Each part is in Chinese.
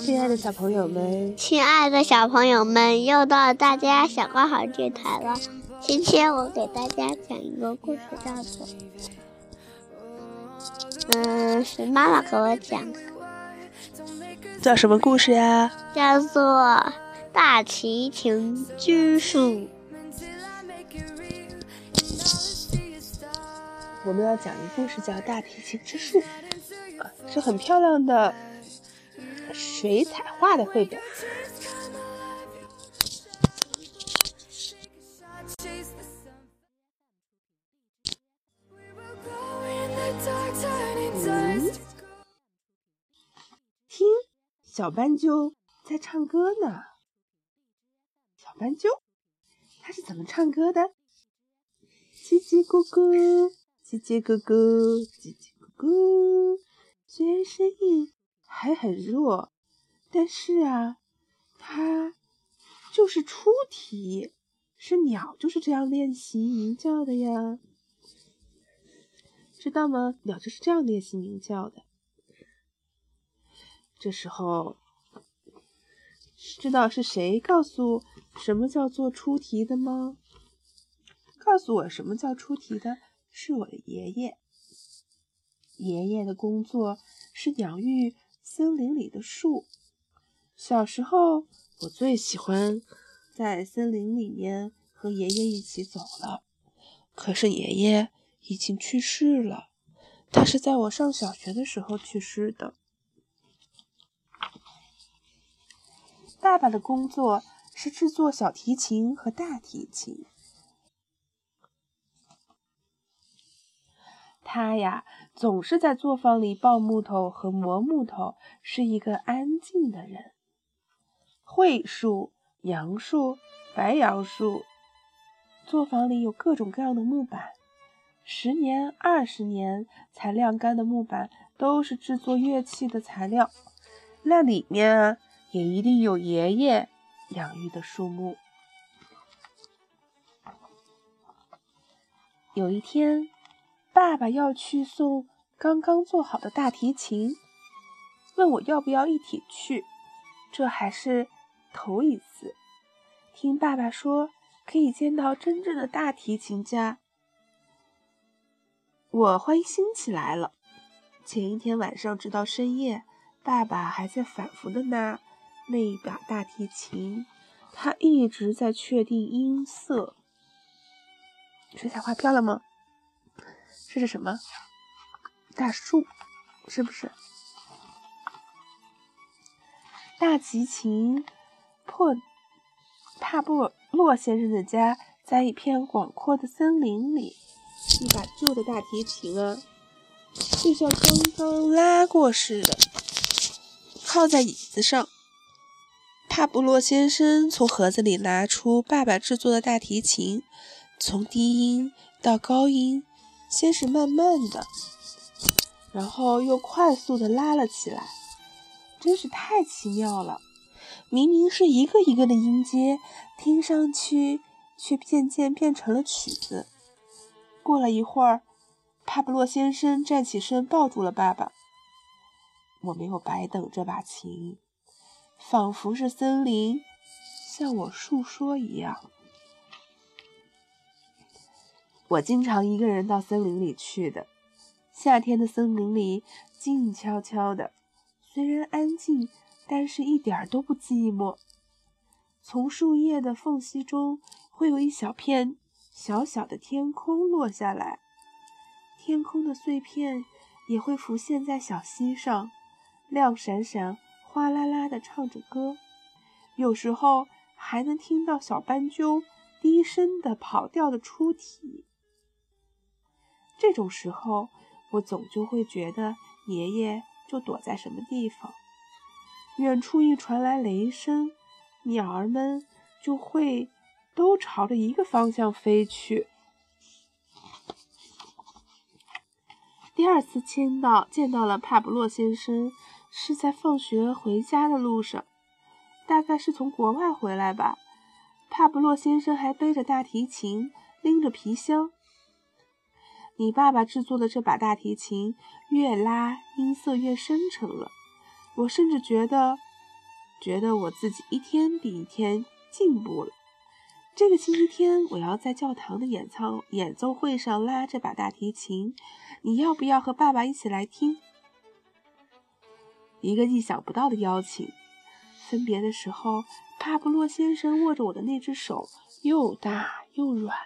亲爱的小朋友们，亲爱的小朋友们，又到了大家小光好电台了。今天我给大家讲一个故事，叫做……嗯，是妈妈给我讲的。叫什么故事呀？叫做《大提琴之术》。我们要讲的故事叫《大提琴之术》，是很漂亮的水彩画的绘本。嗯，听，小斑鸠在唱歌呢。小斑鸠，它是怎么唱歌的？叽叽咕咕。叽叽咕咕，叽叽咕咕，虽然声音还很弱，但是啊，它就是出题，是鸟就是这样练习鸣叫的呀，知道吗？鸟就是这样练习鸣叫的。这时候，知道是谁告诉什么叫做出题的吗？告诉我什么叫出题的？是我的爷爷。爷爷的工作是养育森林里的树。小时候，我最喜欢在森林里面和爷爷一起走了。可是爷爷已经去世了，他是在我上小学的时候去世的。爸爸的工作是制作小提琴和大提琴。他呀，总是在作坊里抱木头和磨木头，是一个安静的人。桧树、杨树、白杨树，作坊里有各种各样的木板，十年、二十年才晾干的木板，都是制作乐器的材料。那里面啊，也一定有爷爷养育的树木。有一天。爸爸要去送刚刚做好的大提琴，问我要不要一起去。这还是头一次听爸爸说可以见到真正的大提琴家，我欢欣起来了。前一天晚上直到深夜，爸爸还在反复的拿那一把大提琴，他一直在确定音色。水彩画漂亮吗？这是什么？大树，是不是？大提琴，破帕布洛先生的家在一片广阔的森林里。一把旧的大提琴啊，就像刚刚拉过似的，靠在椅子上。帕布洛先生从盒子里拿出爸爸制作的大提琴，从低音到高音。先是慢慢的，然后又快速的拉了起来，真是太奇妙了。明明是一个一个的音阶，听上去却渐渐变成了曲子。过了一会儿，帕布洛先生站起身，抱住了爸爸。我没有白等这把琴，仿佛是森林向我诉说一样。我经常一个人到森林里去的。夏天的森林里静悄悄的，虽然安静，但是一点都不寂寞。从树叶的缝隙中，会有一小片小小的天空落下来，天空的碎片也会浮现在小溪上，亮闪闪、哗啦啦的唱着歌。有时候还能听到小斑鸠低声的跑调的出题。这种时候，我总就会觉得爷爷就躲在什么地方。远处一传来雷声，鸟儿们就会都朝着一个方向飞去。第二次见到见到了帕布洛先生，是在放学回家的路上，大概是从国外回来吧。帕布洛先生还背着大提琴，拎着皮箱。你爸爸制作的这把大提琴越拉音色越深沉了，我甚至觉得，觉得我自己一天比一天进步了。这个星期天我要在教堂的演唱演奏会上拉这把大提琴，你要不要和爸爸一起来听？一个意想不到的邀请。分别的时候，帕布洛先生握着我的那只手又大又软。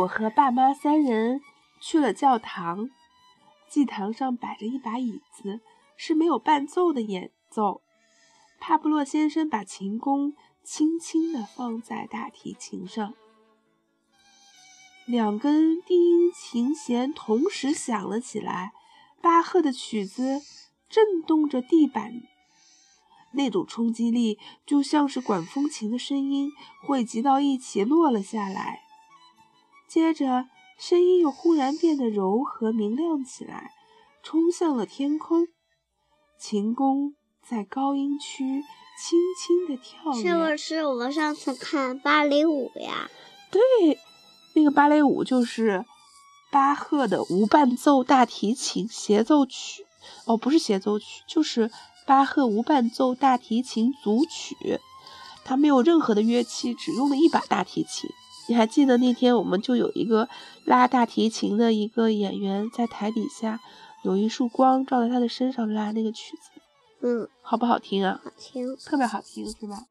我和爸妈三人去了教堂，祭堂上摆着一把椅子，是没有伴奏的演奏。帕布洛先生把琴弓轻轻地放在大提琴上，两根低音琴弦同时响了起来，巴赫的曲子震动着地板。那种冲击力就像是管风琴的声音汇集到一起落了下来，接着声音又忽然变得柔和明亮起来，冲向了天空。琴弓在高音区轻轻地跳跃。是不是我上次看芭蕾舞呀？对，那个芭蕾舞就是巴赫的无伴奏大提琴协奏曲。哦，不是协奏曲，就是。巴赫无伴奏大提琴组曲，他没有任何的乐器，只用了一把大提琴。你还记得那天我们就有一个拉大提琴的一个演员在台底下，有一束光照在他的身上拉那个曲子，嗯，好不好听啊？好听，特别好听，是吧？